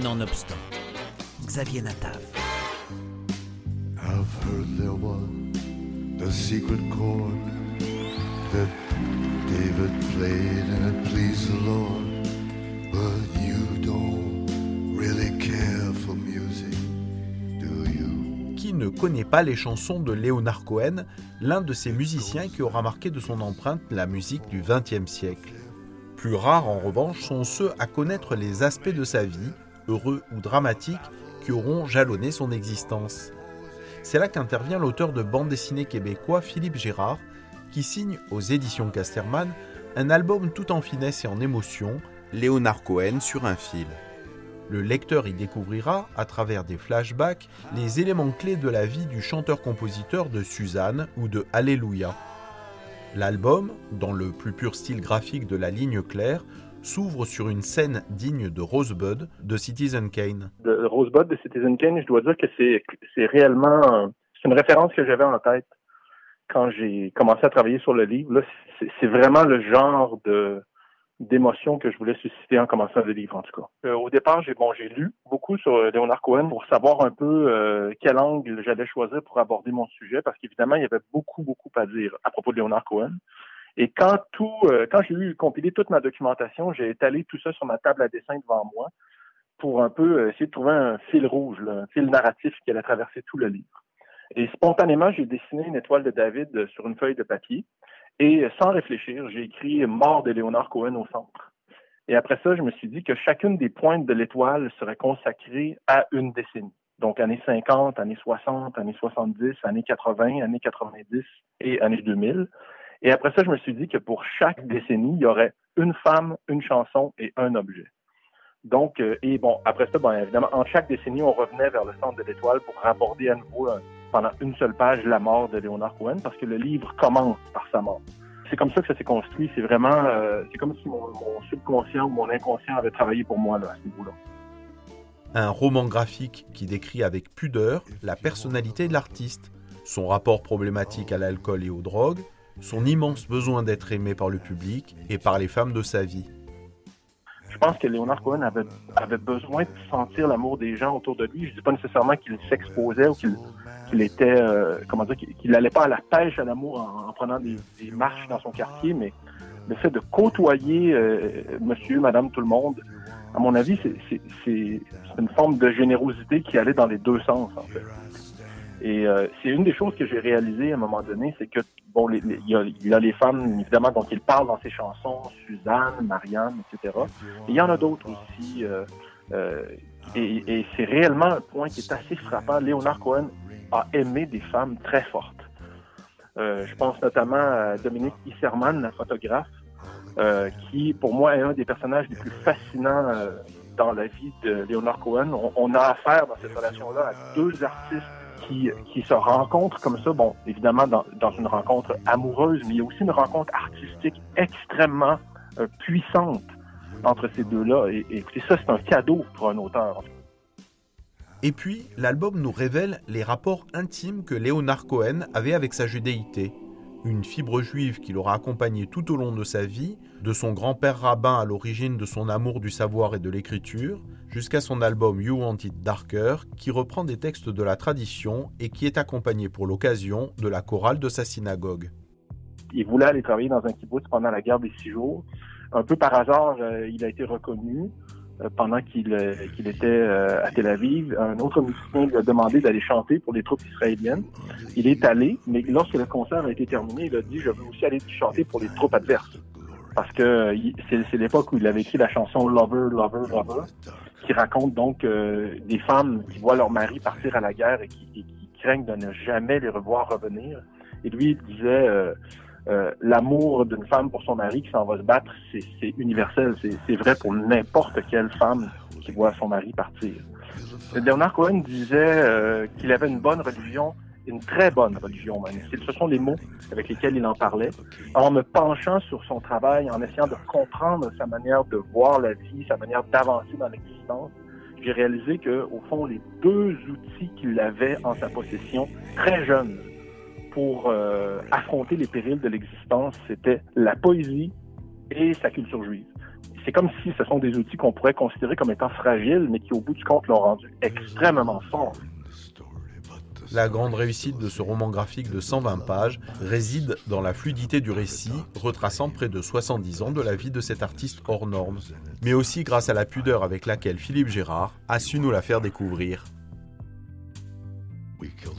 Nonobstant, Xavier Natav. I've heard there was a secret chord that David played and it pleased the Lord. But you don't really care for music, do you? Qui ne connaît pas les chansons de Leonard Cohen, l'un de ces musiciens qui aura marqué de son empreinte la musique du XXe siècle Plus rares en revanche sont ceux à connaître les aspects de sa vie, ou dramatiques, qui auront jalonné son existence. C'est là qu'intervient l'auteur de bande dessinée québécois Philippe Gérard, qui signe aux éditions Casterman un album tout en finesse et en émotion, Léonard Cohen sur un fil. Le lecteur y découvrira, à travers des flashbacks, les éléments clés de la vie du chanteur-compositeur de Suzanne ou de Alléluia. L'album, dans le plus pur style graphique de la ligne claire, s'ouvre sur une scène digne de Rosebud de Citizen Kane. De Rosebud de Citizen Kane, je dois dire que c'est, c'est réellement c'est une référence que j'avais en tête quand j'ai commencé à travailler sur le livre. Là, c'est, c'est vraiment le genre de d'émotion que je voulais susciter en commençant le livre, en tout cas. Euh, au départ, j'ai bon, j'ai lu beaucoup sur euh, Leonard Cohen pour savoir un peu euh, quel angle j'allais choisir pour aborder mon sujet, parce qu'évidemment, il y avait beaucoup, beaucoup à dire à propos de Leonard Cohen. Et quand tout, euh, quand j'ai eu compilé toute ma documentation, j'ai étalé tout ça sur ma table à dessin devant moi pour un peu euh, essayer de trouver un fil rouge, un fil narratif qui allait traverser tout le livre. Et spontanément, j'ai dessiné une étoile de David sur une feuille de papier. Et sans réfléchir, j'ai écrit Mort de Léonard Cohen au centre. Et après ça, je me suis dit que chacune des pointes de l'étoile serait consacrée à une décennie. Donc, années 50, années 60, années 70, années 80, années 90 et années 2000. Et après ça, je me suis dit que pour chaque décennie, il y aurait une femme, une chanson et un objet. Donc, euh, et bon, après ça, bon, évidemment, en chaque décennie, on revenait vers le centre de l'étoile pour aborder à nouveau euh, pendant une seule page la mort de Leonard Cohen, parce que le livre commence par sa mort. C'est comme ça que ça s'est construit. C'est vraiment, euh, c'est comme si mon, mon, subconscient ou mon inconscient avait travaillé pour moi là, à ce niveau-là. Un roman graphique qui décrit avec pudeur la personnalité de l'artiste, son rapport problématique à l'alcool et aux drogues, son immense besoin d'être aimé par le public et par les femmes de sa vie. Je pense que Leonard Cohen avait, besoin de sentir l'amour des gens autour de lui. Je ne dis pas nécessairement qu'il s'exposait ou qu'il était, euh, comment dire, qu'il n'allait pas à la pêche à l'amour en, en, prenant des, marches dans son quartier, mais le fait de côtoyer euh, monsieur, madame, tout le monde, à mon avis, c'est une forme de générosité qui allait dans les deux sens. Et euh, c'est une des choses que j'ai réalisées à un moment donné, c'est que bon, il, y a, les femmes évidemment dont il parle dans ses chansons, Suzanne, Marianne, etc. Et il y en a d'autres aussi. Euh, euh, et, c'est réellement un point qui est assez frappant. Léonard Cohen a aimé des femmes très fortes. Euh, je pense notamment à Dominique Isserman, la photographe, qui pour moi est un des personnages les plus fascinants dans la vie de Léonard Cohen. On a affaire dans cette relation-là à deux artistes qui, se rencontrent comme ça, bon, évidemment dans, dans, une rencontre amoureuse, mais il y a aussi une rencontre artistique extrêmement euh, puissante entre ces deux-là. Et, et, écoutez, ça, c'est un cadeau pour un auteur. Et puis, l'album nous révèle les rapports intimes que Léonard Cohen avait avec sa judéité. Une fibre juive qui l'aura accompagné tout au long de sa vie, de son grand-père rabbin à l'origine de son amour du savoir et de l'écriture, jusqu'à son album You Want It Darker, qui reprend des textes de la tradition et qui est accompagné pour l'occasion de la chorale de sa synagogue. Il voulait aller travailler dans un kibbutz pendant la guerre des six jours. Un peu par hasard, euh, il a été reconnu pendant qu'il euh, était euh, à Tel Aviv. Un autre musicien lui a demandé d'aller chanter pour les troupes israéliennes. Il est allé, mais lorsque le concert a été terminé, il a dit « Je veux aussi aller chanter pour les troupes adverses ». Parce que c'est l'époque où il avait écrit la chanson « Lover, Lover, Lover », qui raconte donc euh, des femmes qui voient leur mari partir à la guerre et qui, craignent de ne jamais les revoir revenir. Et lui, il disait euh, euh, l'amour d'une femme pour son mari qui s'en va se battre, c'est universel. C'est vrai pour n'importe quelle femme qui voit son mari partir. Leonard Cohen disait euh, qu'il avait une bonne religion, une très bonne religion même. Ce sont les mots avec lesquels il en parlait? En me penchant sur son travail, en essayant de comprendre sa manière de voir la vie, sa manière d'avancer dans l'existence, j'ai réalisé que, au fond, les deux outils qu'il avait en sa possession, très jeune, pour euh, affronter les périls de l'existence, c'était la poésie et sa culture juive. c'est comme si ce sont des outils qu'on pourrait considérer comme étant fragiles, mais qui au bout du compte l'ont rendu extrêmement fort. La grande réussite de ce roman graphique de 120 pages réside dans la fluidité du récit, retraçant près de 70 ans de la vie de cet artiste hors norme, mais aussi grâce à la pudeur avec laquelle Philippe Gérard a su nous la faire découvrir. We killed